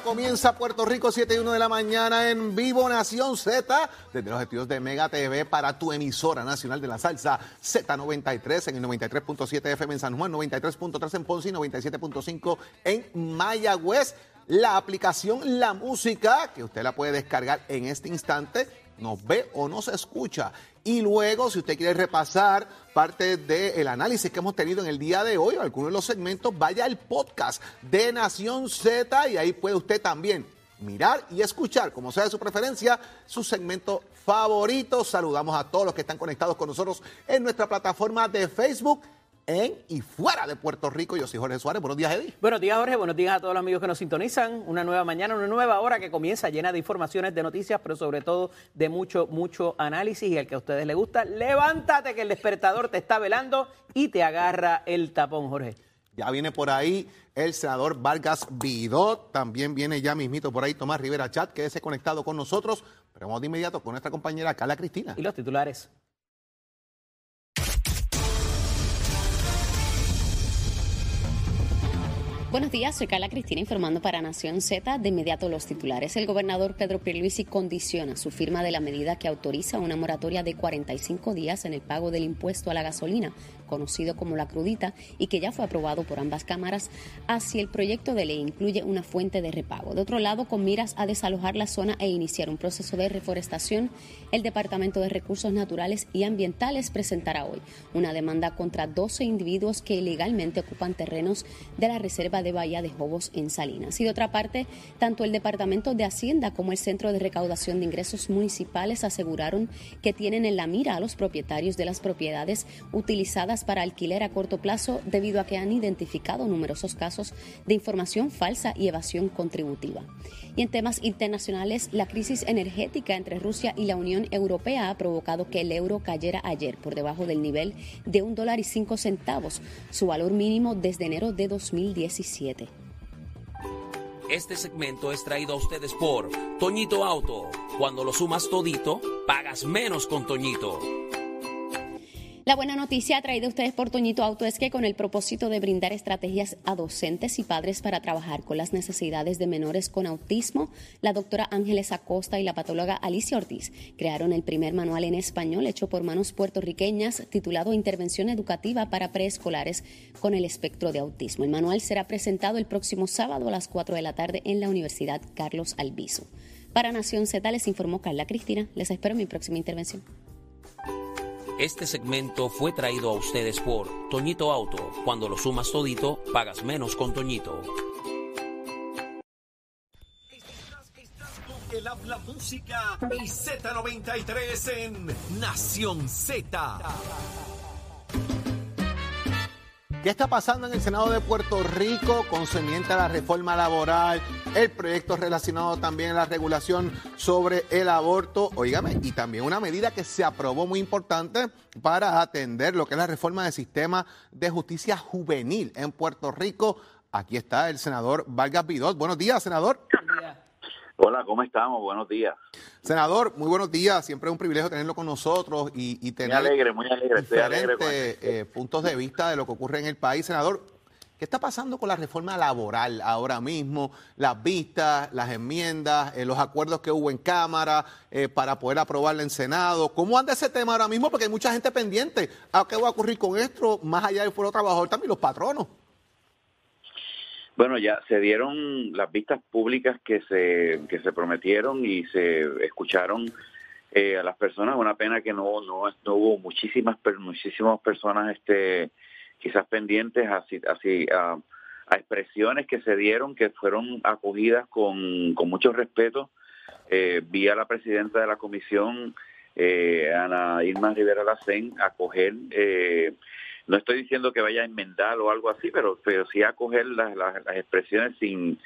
Comienza Puerto Rico 7 y 1 de la mañana en vivo Nación Z desde los estudios de Mega TV para tu emisora nacional de la salsa Z93 en el 93.7 FM en San Juan, 93.3 en Ponce y 97.5 en Mayagüez. La aplicación La Música que usted la puede descargar en este instante nos ve o nos escucha. Y luego, si usted quiere repasar parte del análisis que hemos tenido en el día de hoy o algunos de los segmentos, vaya al podcast de Nación Z y ahí puede usted también mirar y escuchar, como sea de su preferencia, su segmento favorito. Saludamos a todos los que están conectados con nosotros en nuestra plataforma de Facebook en y fuera de Puerto Rico. Yo soy Jorge Suárez. Buenos días, Eddie. Buenos días, Jorge. Buenos días a todos los amigos que nos sintonizan. Una nueva mañana, una nueva hora que comienza llena de informaciones, de noticias, pero sobre todo de mucho, mucho análisis. Y el que a ustedes les gusta, levántate que el despertador te está velando y te agarra el tapón, Jorge. Ya viene por ahí el senador Vargas Vidot. También viene ya mismito por ahí Tomás Rivera Chat, que es conectado con nosotros. Pero vamos de inmediato con nuestra compañera Carla Cristina. Y los titulares. Buenos días, soy Carla Cristina informando para Nación Z. De inmediato los titulares. El gobernador Pedro Pierluisi condiciona su firma de la medida que autoriza una moratoria de 45 días en el pago del impuesto a la gasolina, conocido como la crudita, y que ya fue aprobado por ambas cámaras, así el proyecto de ley incluye una fuente de repago. De otro lado, con miras a desalojar la zona e iniciar un proceso de reforestación, el Departamento de Recursos Naturales y Ambientales presentará hoy una demanda contra 12 individuos que ilegalmente ocupan terrenos de la Reserva de Bahía de Jobos en Salinas. Y de otra parte, tanto el Departamento de Hacienda como el Centro de Recaudación de Ingresos Municipales aseguraron que tienen en la mira a los propietarios de las propiedades utilizadas para alquiler a corto plazo debido a que han identificado numerosos casos de información falsa y evasión contributiva. Y en temas internacionales, la crisis energética entre Rusia y la Unión Europea ha provocado que el euro cayera ayer por debajo del nivel de un dólar y cinco centavos, su valor mínimo desde enero de 2017. Este segmento es traído a ustedes por Toñito Auto. Cuando lo sumas todito, pagas menos con Toñito. La buena noticia traída a ustedes por Toñito Auto es que con el propósito de brindar estrategias a docentes y padres para trabajar con las necesidades de menores con autismo, la doctora Ángeles Acosta y la patóloga Alicia Ortiz crearon el primer manual en español hecho por manos puertorriqueñas titulado Intervención Educativa para Preescolares con el Espectro de Autismo. El manual será presentado el próximo sábado a las 4 de la tarde en la Universidad Carlos Albizu. Para Nación Z les informó Carla Cristina. Les espero en mi próxima intervención. Este segmento fue traído a ustedes por Toñito Auto. Cuando lo sumas todito, pagas menos con Toñito. El habla música y Z93 en Nación Z. ¿Qué está pasando en el Senado de Puerto Rico concerniente a la reforma laboral, el proyecto relacionado también a la regulación sobre el aborto? Óigame, y también una medida que se aprobó muy importante para atender lo que es la reforma del sistema de justicia juvenil en Puerto Rico. Aquí está el senador Vargas Vidot. Buenos días, senador. Hola, ¿cómo estamos? Buenos días. Senador, muy buenos días. Siempre es un privilegio tenerlo con nosotros y, y tener muy alegre, muy alegre. Estoy alegre diferentes eh, puntos de vista de lo que ocurre en el país. Senador, ¿qué está pasando con la reforma laboral ahora mismo? Las vistas, las enmiendas, eh, los acuerdos que hubo en Cámara eh, para poder aprobarla en Senado. ¿Cómo anda ese tema ahora mismo? Porque hay mucha gente pendiente. ¿A qué va a ocurrir con esto? Más allá del foro trabajador, también los patronos. Bueno, ya se dieron las vistas públicas que se, que se prometieron y se escucharon eh, a las personas. Una pena que no, no, hubo muchísimas, muchísimas personas este, quizás pendientes así, así a, expresiones que se dieron que fueron acogidas con, con mucho respeto. Eh, vi la presidenta de la comisión, eh, Ana Irma Rivera Lacén, acoger eh, no estoy diciendo que vaya a enmendar o algo así, pero, pero sí a coger las, las, expresiones sin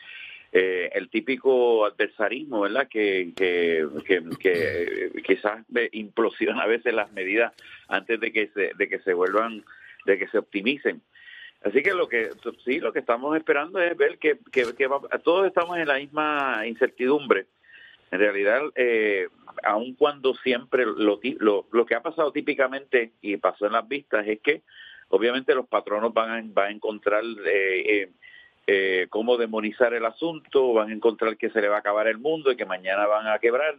eh, el típico adversarismo, ¿verdad? Que, que, que, quizás implosiona a veces las medidas antes de que se, de que se vuelvan, de que se optimicen. Así que lo que sí, lo que estamos esperando es ver que, que, todos estamos en la misma incertidumbre. En realidad, eh, aun cuando siempre lo, lo, lo que ha pasado típicamente y pasó en las vistas es que obviamente los patronos van a, van a encontrar eh, eh, eh, cómo demonizar el asunto, van a encontrar que se le va a acabar el mundo y que mañana van a quebrar.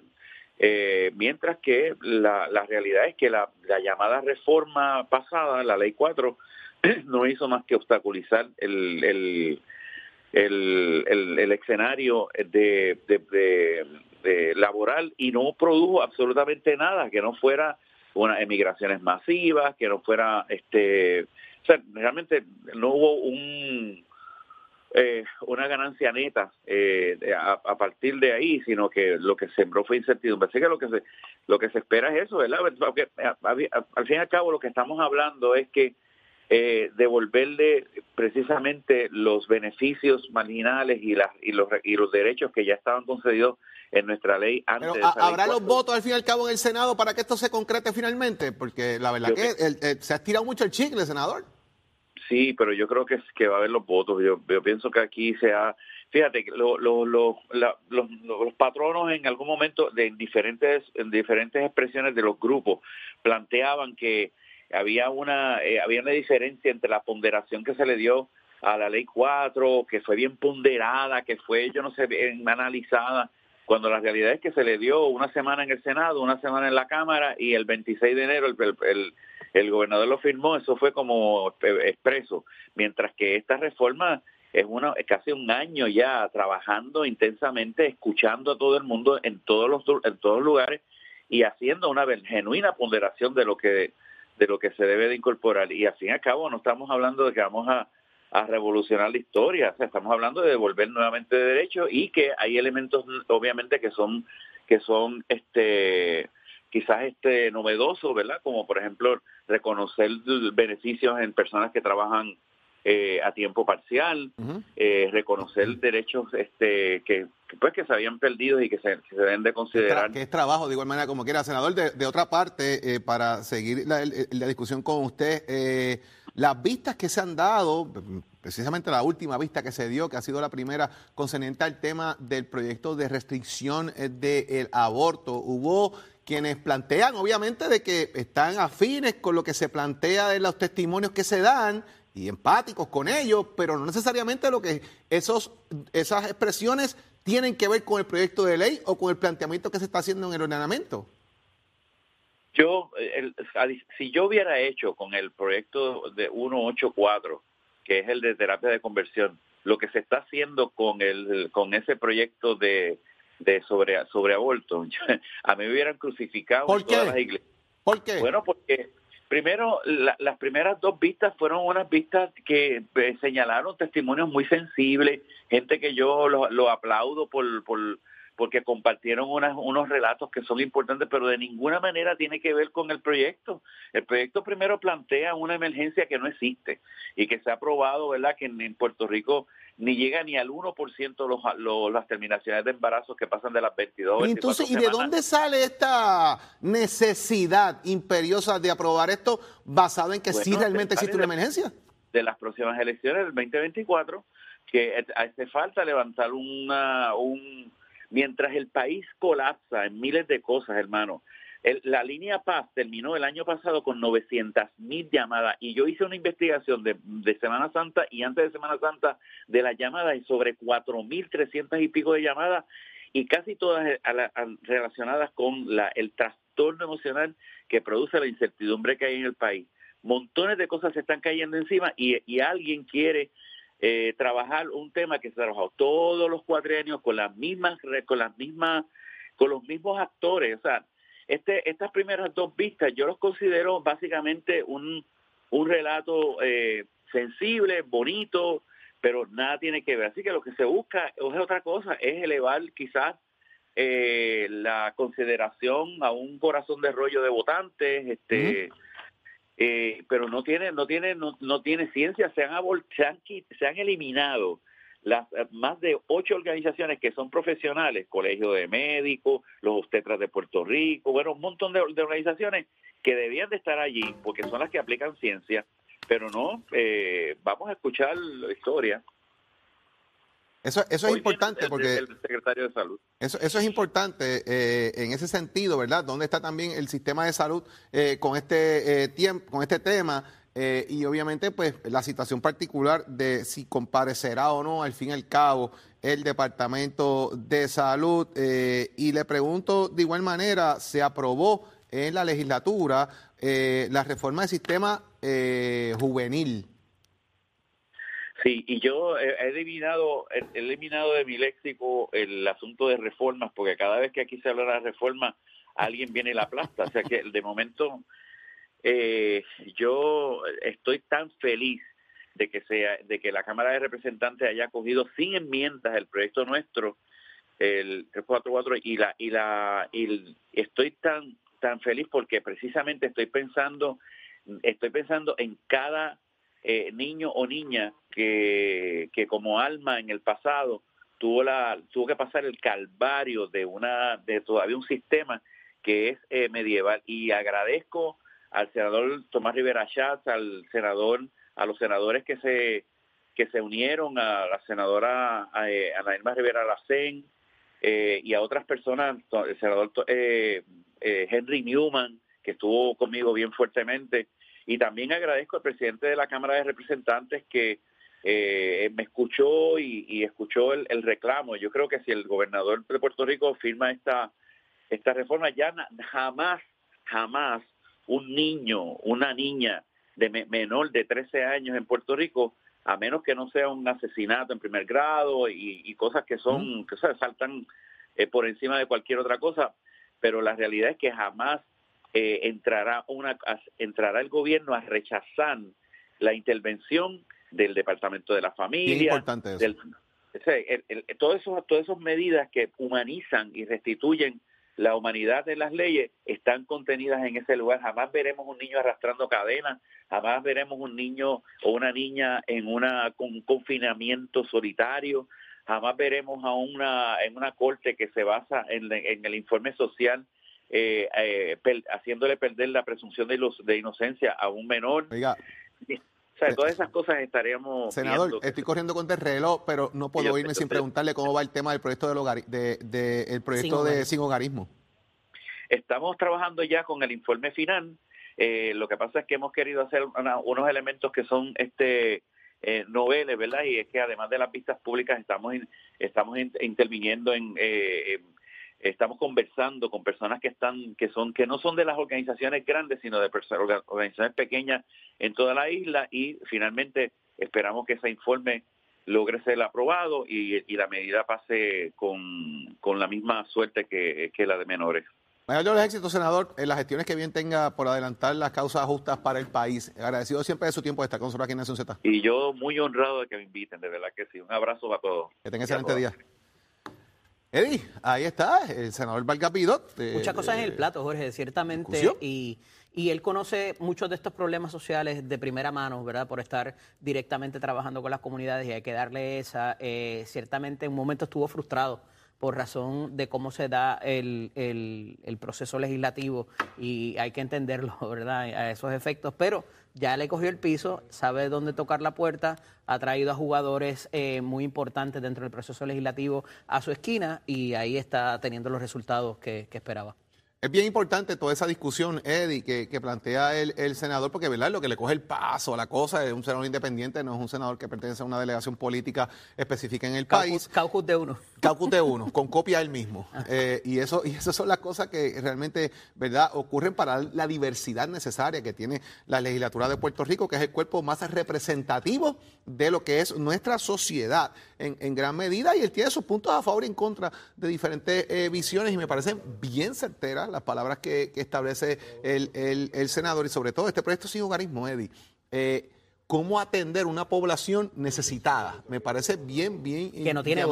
mientras que la, la, realidad es que la, la, llamada reforma pasada, la ley 4, no hizo más que obstaculizar el, el, el, el, escenario de, laboral y no produjo absolutamente nada que no fuera unas emigraciones masivas, que no fuera, este, o sea, realmente no hubo un eh, una ganancia neta eh, a, partir de ahí, sino que lo que sembró fue incertidumbre. Así que lo que se, lo que se espera es eso, ¿verdad? Porque, al fin y al cabo lo que estamos hablando es que eh, devolverle precisamente los beneficios marginales y, las, y, los, y los derechos que ya estaban concedidos en nuestra ley antes. Pero, ¿Habrá los votos al fin y al cabo en el Senado para que esto se concrete finalmente? Porque la verdad que, se ha estirado mucho el chicle, senador. Sí, pero yo creo que, que va a haber los votos. Yo, yo pienso que aquí se ha... Fíjate, lo, lo, lo, los, los, patronos en algún momento, de diferentes, en diferentes expresiones de los grupos, planteaban que había una, eh, había una diferencia entre la ponderación que se le dio a la ley 4, que fue bien ponderada, que fue, yo no sé, bien analizada, cuando la realidad es que se le dio una semana en el Senado, una semana en la Cámara y el 26 de enero el, el, gobernador lo firmó, eso fue como expreso, mientras que esta reforma es una es casi un año ya trabajando intensamente, escuchando a todo el mundo en todos los en todos lugares y haciendo una genuina ponderación de lo que de lo que se debe de incorporar. Y al fin y no estamos hablando de que vamos a a revolucionar la historia. O sea, estamos hablando de devolver nuevamente derechos y que hay elementos, obviamente, que son que son este quizás este novedosos, ¿verdad? Como por ejemplo reconocer beneficios en personas que trabajan eh, a tiempo parcial, eh, reconocer derechos este que, pues que se habían perdido y que se, deben de considerar. Que es trabajo de igual manera como quiera, senador. De, otra parte, eh, para seguir la, la, discusión con usted, las vistas que se han dado, precisamente la última vista que se dio, que ha sido la primera concerniente al tema del proyecto de restricción del aborto, hubo quienes plantean, obviamente, de que están afines con lo que se plantea de los testimonios que se dan y empáticos con ellos, pero no necesariamente lo que esos, esas expresiones tienen que ver con el proyecto de ley o con el planteamiento que se está haciendo en el ordenamiento. Yo, si yo hubiera hecho con el proyecto de 184, que es el de terapia de conversión, lo que se está haciendo con el con ese proyecto de, de sobre sobre aborto, a mí me hubieran crucificado ¿Por en todas las iglesias. ¿Por qué? Bueno, porque Primero, las primeras dos vistas fueron unas vistas que eh, señalaron testimonios muy sensibles, gente que yo lo, aplaudo por, por, porque compartieron unas, unos relatos que son importantes, pero de ninguna manera tiene que ver con el proyecto. El proyecto primero plantea una emergencia que no existe y que se ha probado, ¿verdad?, que en, Puerto Rico ni llega ni al 1% los, los, las terminaciones de embarazos que pasan de las 22 y Entonces, ¿y de dónde sale esta necesidad imperiosa de aprobar esto basado en que sí realmente existe una emergencia? De las próximas elecciones del 2024, que hace falta levantar una, un Mientras el país colapsa en miles de cosas, hermano, la línea Paz terminó el año pasado con 900 mil llamadas y yo hice una investigación de, Semana Santa y antes de Semana Santa de las llamadas y sobre 4.300 y pico de llamadas y casi todas eh, relacionadas con la, el trastorno emocional que produce la incertidumbre que hay en el país. Montones de cosas se están cayendo encima y alguien quiere eh, trabajar un tema que se ha trabajado todos los cuatrenios con las mismas, con las mismas, con los mismos actores. O sea, este, estas primeras dos vistas yo los considero básicamente un, un relato eh, sensible, bonito, pero nada tiene que ver. Así que lo que se busca es otra cosa, es elevar quizás eh, la consideración a un corazón de rollo de votantes, este, eh, pero no tiene, no tiene, no, no tiene ciencia, se han, se han, se han eliminado las eh, más de ocho organizaciones que son profesionales, Colegio de Médicos, los obstetras de Puerto Rico, bueno, un montón de, organizaciones que debían de estar allí porque son las que aplican ciencia, pero no, eh, vamos a escuchar la historia. Eso, eso es importante porque... El secretario de Salud. Eso, eso es importante eh, en ese sentido, ¿verdad? ¿Dónde está también el sistema de salud con, este, tiempo, con este tema? Eh, y obviamente, pues la situación particular de si comparecerá o no, al fin y al cabo, el Departamento de Salud. Eh, y le pregunto de igual manera, se aprobó en la legislatura eh, la reforma del sistema juvenil. Sí, y yo he eliminado, he eliminado de mi léxico el asunto de reformas, porque cada vez que aquí se habla de reforma, alguien viene y la aplasta. O sea que de momento eh, yo estoy tan feliz de que sea de que la Cámara de Representantes haya cogido sin enmiendas el proyecto nuestro el 344 y la y la y estoy tan tan feliz porque precisamente estoy pensando estoy pensando en cada eh, niño o niña que, que como alma en el pasado tuvo la tuvo que pasar el calvario de una de todavía un sistema que es eh, medieval. Y agradezco al senador Tomás Rivera Schatz, al senador, a los senadores que se que se unieron a la senadora eh, Ana Rivera Lacén eh, y a otras personas, el senador eh, eh, Henry Newman, que estuvo conmigo bien fuertemente, y también agradezco al presidente de la Cámara de Representantes que me escuchó y, escuchó el, el, reclamo. Yo creo que si el gobernador de Puerto Rico firma esta, esta reforma, ya jamás, jamás un niño, una niña de menor de 13 años en Puerto Rico, a menos que no sea un asesinato en primer grado y, cosas que son, que se saltan eh, por encima de cualquier otra cosa, pero la realidad es que jamás eh, entrará una entrará el gobierno a rechazar la intervención del Departamento de la Familia, importante Del, todas esas medidas que humanizan y restituyen la humanidad de las leyes están contenidas en ese lugar. Jamás veremos un niño arrastrando cadenas, jamás veremos un niño o una niña en una, un confinamiento solitario, jamás veremos a una, en una corte que se basa en, el informe social eh, eh, haciéndole perder la presunción de, los, de inocencia a un menor. Oiga, o sea, todas esas cosas estaríamos. Senador, estoy corriendo con el reloj, pero no puedo irme sin preguntarle cómo va el tema del proyecto de, de, el proyecto de sin hogarismo. Estamos trabajando ya con el informe final. Eh, lo que pasa es que hemos querido hacer unos elementos que son este eh, noveles, ¿verdad? Y es que además de las vistas públicas estamos estamos interviniendo en, eh, estamos conversando con personas que están que son que no son de las organizaciones grandes sino de organizaciones pequeñas en toda la isla y finalmente esperamos que ese informe logre ser aprobado y, la medida pase con, la misma suerte que, la de menores. Mayor de los éxitos, senador, en las gestiones que bien tenga por adelantar las causas justas para el país. Agradecido siempre de su tiempo de estar con nosotros aquí en Nación Z. Y yo muy honrado de que me inviten, de verdad que sí. Un abrazo a todos. Que tengan excelente día. Eddie, ahí está, el senador Valgapidot. Muchas cosas en el plato, Jorge, ciertamente. Y, y, él conoce muchos de estos problemas sociales de primera mano, ¿verdad? Por estar directamente trabajando con las comunidades y hay que darle esa. Eh, ciertamente en un momento estuvo frustrado por razón de cómo se da el, el, proceso legislativo y hay que entenderlo, ¿verdad? A esos efectos, pero ya le cogió el piso, sabe dónde tocar la puerta, ha traído a jugadores eh, muy importantes dentro del proceso legislativo a su esquina y ahí está teniendo los resultados que esperaba. Es bien importante toda esa discusión, Eddie, que, plantea el, senador, porque ¿verdad? lo que le coge el paso a la cosa es un senador independiente, no es un senador que pertenece a una delegación política específica en el país. Caucus de uno. Caucus de uno, con copia él mismo. Eh, y eso y esas son las cosas que realmente verdad ocurren para la diversidad necesaria que tiene la legislatura de Puerto Rico, que es el cuerpo más representativo de lo que es nuestra sociedad en, gran medida. Y él tiene sus puntos a favor y en contra de diferentes eh, visiones y me parecen bien certeras las palabras que, establece el, senador y sobre todo este proyecto sin hogarismo, Eddie. Eh, cómo atender una población necesitada. Me parece bien, bien que no tiene.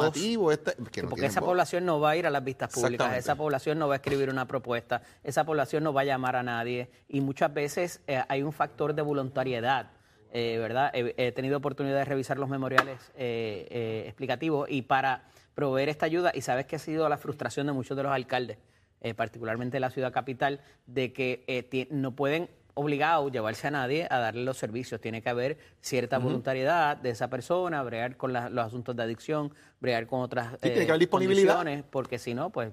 Este, porque esa población no va a ir a las vistas públicas, esa población no va a escribir una propuesta, esa población no va a llamar a nadie y muchas veces eh, hay un factor de voluntariedad. Eh, ¿verdad? He, tenido oportunidad de revisar los memoriales explicativos y para proveer esta ayuda, y sabes que ha sido la frustración de muchos de los alcaldes, eh, particularmente la ciudad capital, de que eh, no pueden obligado llevarse a nadie a darle los servicios. Tiene que haber cierta voluntariedad de esa persona, bregar con los asuntos de adicción, bregar con otras sí, tiene que haber disponibilidad. porque si no, pues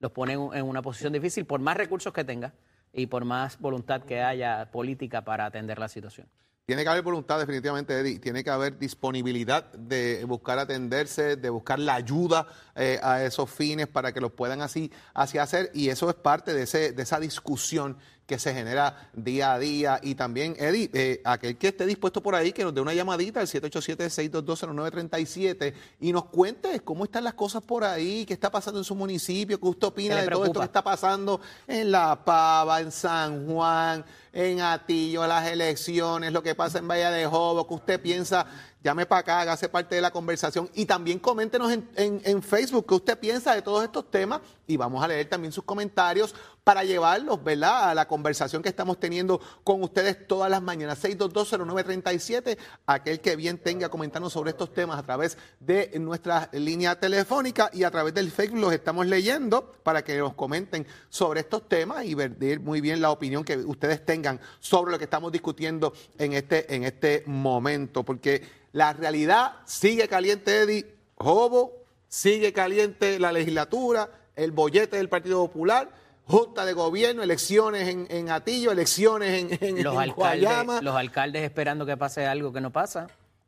los ponen en una posición difícil por más recursos que tenga y por más voluntad que haya política para atender la situación. Tiene que haber voluntad, definitivamente, Eddie. Tiene que haber disponibilidad de buscar atenderse, de buscar la ayuda eh, a esos fines para que los puedan así, así hacer. Y eso es parte de, ese, de esa discusión que se genera día a día. Y también, Eddie, eh, aquel que esté dispuesto por ahí, que nos dé una llamadita al 787-622-0937 y nos cuente cómo están las cosas por ahí, qué está pasando en su municipio, qué usted opina de todo esto que está pasando en La Pava, en San Juan, en Atillo, las elecciones, lo que pasa en Valle de Jobo, que usted piensa llame para acá, hágase parte de la conversación y también coméntenos en, Facebook qué usted piensa de todos estos temas y vamos a leer también sus comentarios para llevarlos, ¿verdad?, a la conversación que estamos teniendo con ustedes todas las mañanas. 6220937, aquel que bien tenga comentarnos sobre estos temas a través de nuestra línea telefónica y a través del Facebook los estamos leyendo para que nos comenten sobre estos temas y ver muy bien la opinión que ustedes tengan sobre lo que estamos discutiendo en este, en este momento, porque la realidad sigue caliente, Eddie. Jobo, sigue caliente la legislatura, el bollete del Partido Popular, junta de gobierno, elecciones en, Atillo, elecciones en, en, los alcaldes, Los alcaldes esperando que pase algo que no pasa.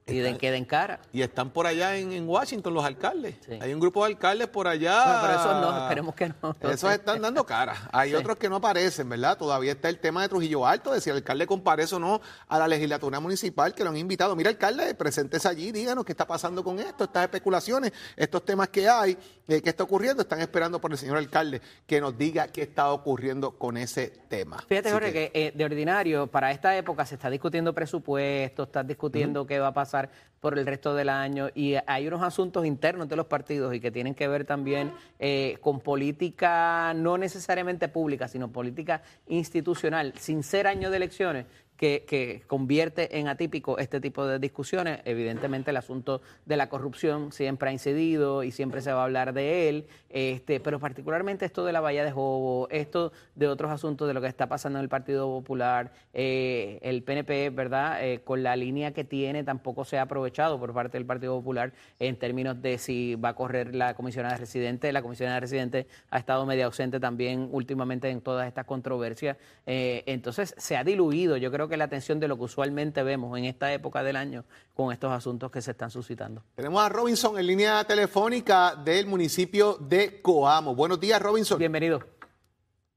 Y de queden cara. Y están por allá en, Washington los alcaldes. Hay un grupo de alcaldes por allá. pero esos no, esperemos que no. Esos están dando cara. Hay otros que no aparecen, ¿verdad? Todavía está el tema de Trujillo Alto, de si el alcalde comparece o no a la legislatura municipal que lo han invitado. Mira, alcalde, presentes allí, díganos qué está pasando con esto, estas especulaciones, estos temas que hay, eh, qué está ocurriendo. Están esperando por el señor alcalde que nos diga qué está ocurriendo con ese tema. Fíjate, Jorge, que, eh, de ordinario, para esta época se está discutiendo presupuesto, está discutiendo qué va a pasar por el resto del año. Y hay unos asuntos internos de los partidos y que tienen que ver también eh, con política no necesariamente pública, sino política institucional, sin ser año de elecciones, que, convierte en atípico este tipo de discusiones. Evidentemente el asunto de la corrupción siempre ha incidido y siempre se va a hablar de él, este, pero particularmente esto de la valla de Jobo, esto de otros asuntos de lo que está pasando en el Partido Popular, eh, el PNP, ¿verdad? Eh, con la línea que tiene tampoco se ha aprovechado por parte del Partido Popular en términos de si va a correr la comisionada residente. La comisionada residente ha estado media ausente también últimamente en todas estas controversias. Eh, entonces se ha diluido, yo creo que la atención de lo que usualmente vemos en esta época del año con estos asuntos que se están suscitando. Tenemos a Robinson en línea telefónica del municipio de Coamo. Buenos días, Robinson. Bienvenido.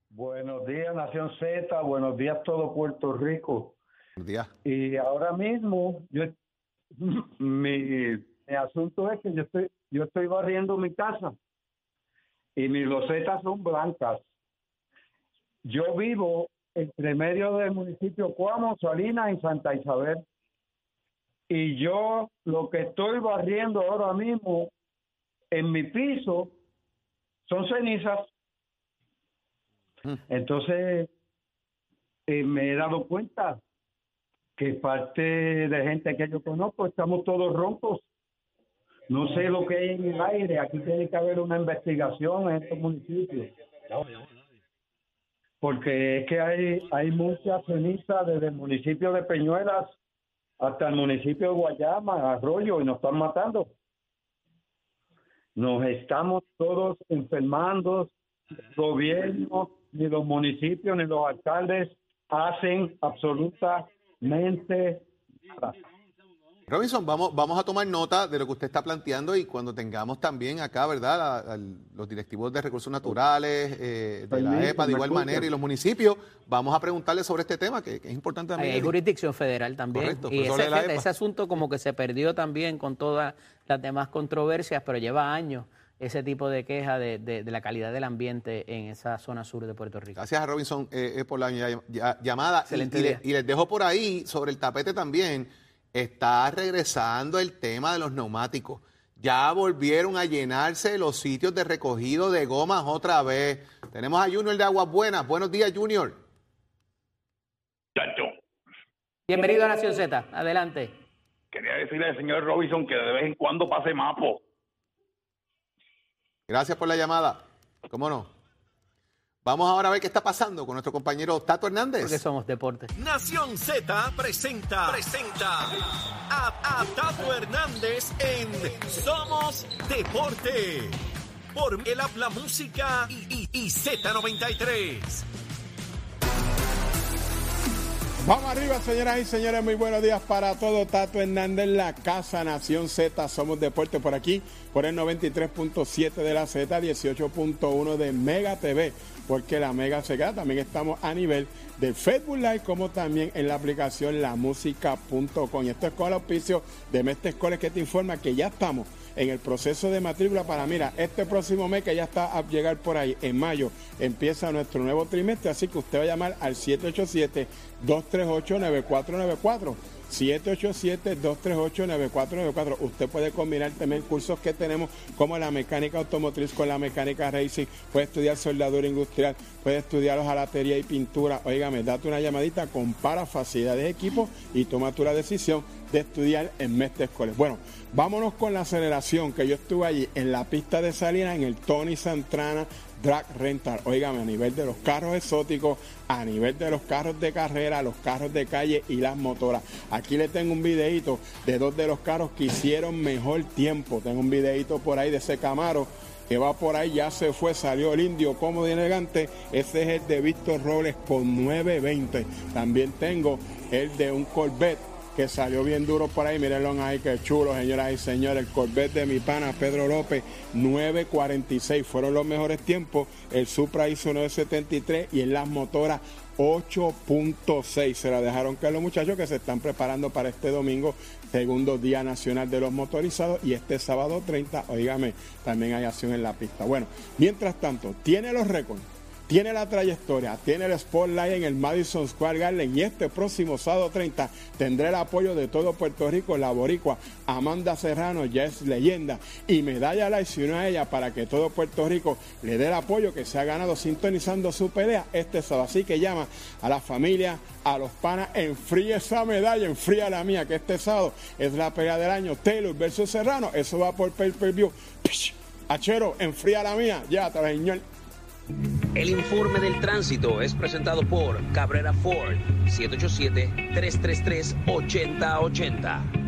Buenos días, Nación Z. Buenos días, todo Puerto Rico. Buenos días. Y ahora mismo, yo, mi, asunto es que yo estoy, yo estoy barriendo mi casa y mis losetas son blancas. Yo vivo entre medio del municipio Cuamo, Salinas y Santa Isabel. Y yo lo que estoy barriendo ahora mismo en mi piso son cenizas. Mm. Entonces, eh, me he dado cuenta que parte de gente que yo conozco estamos todos roncos. No sé lo que hay en el aire. Aquí tiene que haber una investigación en estos municipios. Porque es que hay, hay mucha ceniza desde el municipio de Peñuelas hasta el municipio de Guayama, Arroyo, y nos están matando. Nos estamos todos enfermando. El gobierno, ni los municipios, ni los alcaldes hacen absolutamente nada. Robinson, vamos, vamos a tomar nota de lo que usted está planteando y cuando tengamos también acá, ¿verdad? a- los directivos de recursos naturales, eh, de la EPA de igual manera y los municipios, vamos a preguntarle sobre este tema que, que es importante también. hay jurisdicción federal también. Correcto, y ese, de la fíjate, EPA. ese asunto como que se perdió también con todas las demás controversias, pero lleva años ese tipo de queja de, de- de la calidad del ambiente en esa zona sur de Puerto Rico. Gracias a Robinson eh, eh, por la ya- ya- llamada. Excelente y le- día. y les dejo por ahí, sobre el tapete también, está regresando el tema de los neumáticos. Ya volvieron a llenarse los sitios de recogido de gomas otra vez. Tenemos a Junior de Aguas Buenas. Buenos días, Junior. Chacho, Bienvenido a Nación Z. Adelante. quería decirle al señor Robinson que de vez en cuando pase mapo. Gracias por la llamada. ¿Cómo no? Vamos ahora a ver qué está pasando con nuestro compañero Tato Hernández. Porque somos deporte. Nación Z presenta, presenta a, a Tato Hernández en Somos Deporte. Por el habla música y, y- y Z93. Vamos arriba, señoras y señores. Muy buenos días para todo. Tato Hernández, la Casa Nación Z. Somos Deporte por aquí, por el 93.7 de la Z, 18.1 de Mega TV, porque la Mega se queda. También estamos a nivel de Facebook Live, como también en la aplicación lamusica.com. Y esto es con el auspicio de Mestre Escoles que te informa que ya estamos en el proceso de matrícula para, mira, este próximo mes que ya está a llegar por ahí, en mayo, empieza nuestro nuevo trimestre, así que usted va a llamar al 787-238-9494. 787-238-9494. Usted puede combinar también cursos que tenemos como la mecánica automotriz con la mecánica racing. Puede estudiar soldadura industrial, puede estudiar hojalatería y pintura. Óigame, date una llamadita, compara facilidades de equipo y toma tú la decisión de estudiar en Mestre Escoles. Bueno, vámonos con la aceleración que yo estuve allí en la pista de salida en el Tony Santrana Drag Rental. Óigame, a nivel de los carros exóticos, a nivel de los carros de carrera, los carros de calle y las motoras. Aquí le tengo un videito de dos de los carros que hicieron mejor tiempo. Tengo un videito por ahí de ese Camaro que va por ahí, ya se fue, salió el indio cómodo y elegante. Ese es el de Víctor Robles con 920. También tengo el de un Corvette que salió bien duro por ahí. Mírenlo ahí, qué chulo, señoras y señores. El Corvette de mi pana Pedro López, 9.46. Fueron los mejores tiempos. El Supra hizo 9.73 y en las motoras 8.6. Se la dejaron caer los muchachos que se están preparando para este domingo, segundo Día Nacional de los Motorizados. Y este sábado 30, oígame, también hay acción en la pista. Bueno, mientras tanto, tiene los récords tiene la trayectoria, tiene el spotlight en el Madison Square Garden y este próximo sábado 30 tendré el apoyo de todo Puerto Rico, la boricua Amanda Serrano, ya es leyenda y medalla la y a ella para que todo Puerto Rico le dé el apoyo que se ha ganado sintonizando su pelea este sábado. Así que llama a la familia, a los panas, enfríe esa medalla, enfría la mía, que este sábado es la pelea del año, Taylor versus Serrano, eso va por pay-per-view. Achero, enfría la mía, ya, señor. El informe del tránsito es presentado por Cabrera Ford, 787-333-8080.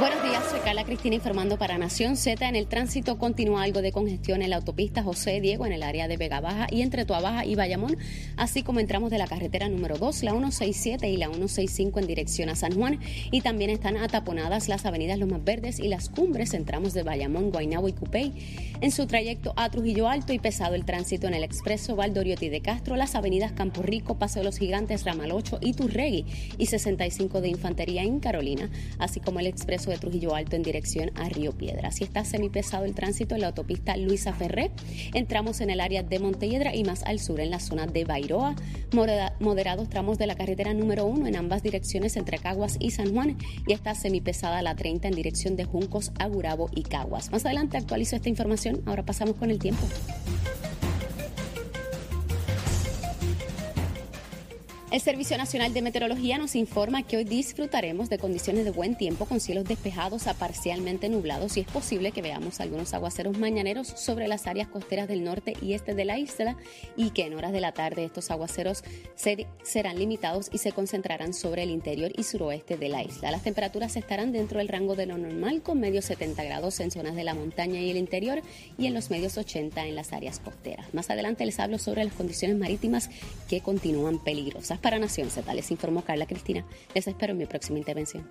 Buenos días, soy Carla Cristina informando para Nación Z. En el tránsito continúa algo de congestión en la autopista José Diego en el área de Vega Baja y entre Tuabaja y Bayamón, así como entramos de la carretera número 2, la 167 y la 165 en dirección a San Juan. Y también están ataponadas las avenidas Lomas Verdes y las cumbres en tramos de Bayamón, Guaynabo y Cupey. En su trayecto a Trujillo Alto y pesado el tránsito en el expreso Valdoriotti de Castro, las avenidas Campo Rico, Paseo de los Gigantes, Ramal 8 y Turregui y 65 de Infantería en Carolina, así como el expreso de Trujillo Alto en dirección a Río Piedra. Así está semipesado el tránsito en la autopista Luisa Ferré. Entramos en el área de Montelledra y más al sur en la zona de Bairoa. Modera- Moderados tramos de la carretera número 1 en ambas direcciones entre Caguas y San Juan y está semipesada la 30 en dirección de Juncos a Gurabo y Caguas. Más adelante actualizo esta información. Ahora pasamos con el tiempo. El Servicio Nacional de Meteorología nos informa que hoy disfrutaremos de condiciones de buen tiempo con cielos despejados a parcialmente nublados y es posible que veamos algunos aguaceros mañaneros sobre las áreas costeras del norte y este de la isla y que en horas de la tarde estos aguaceros serán limitados y se concentrarán sobre el interior y suroeste de la isla. Las temperaturas estarán dentro del rango de lo normal con medios 70 grados en zonas de la montaña y el interior y en los medios 80 en las áreas costeras. Más adelante les hablo sobre las condiciones marítimas que continúan peligrosas para Nación Z. Les informó Carla Cristina. Les espero en mi próxima intervención.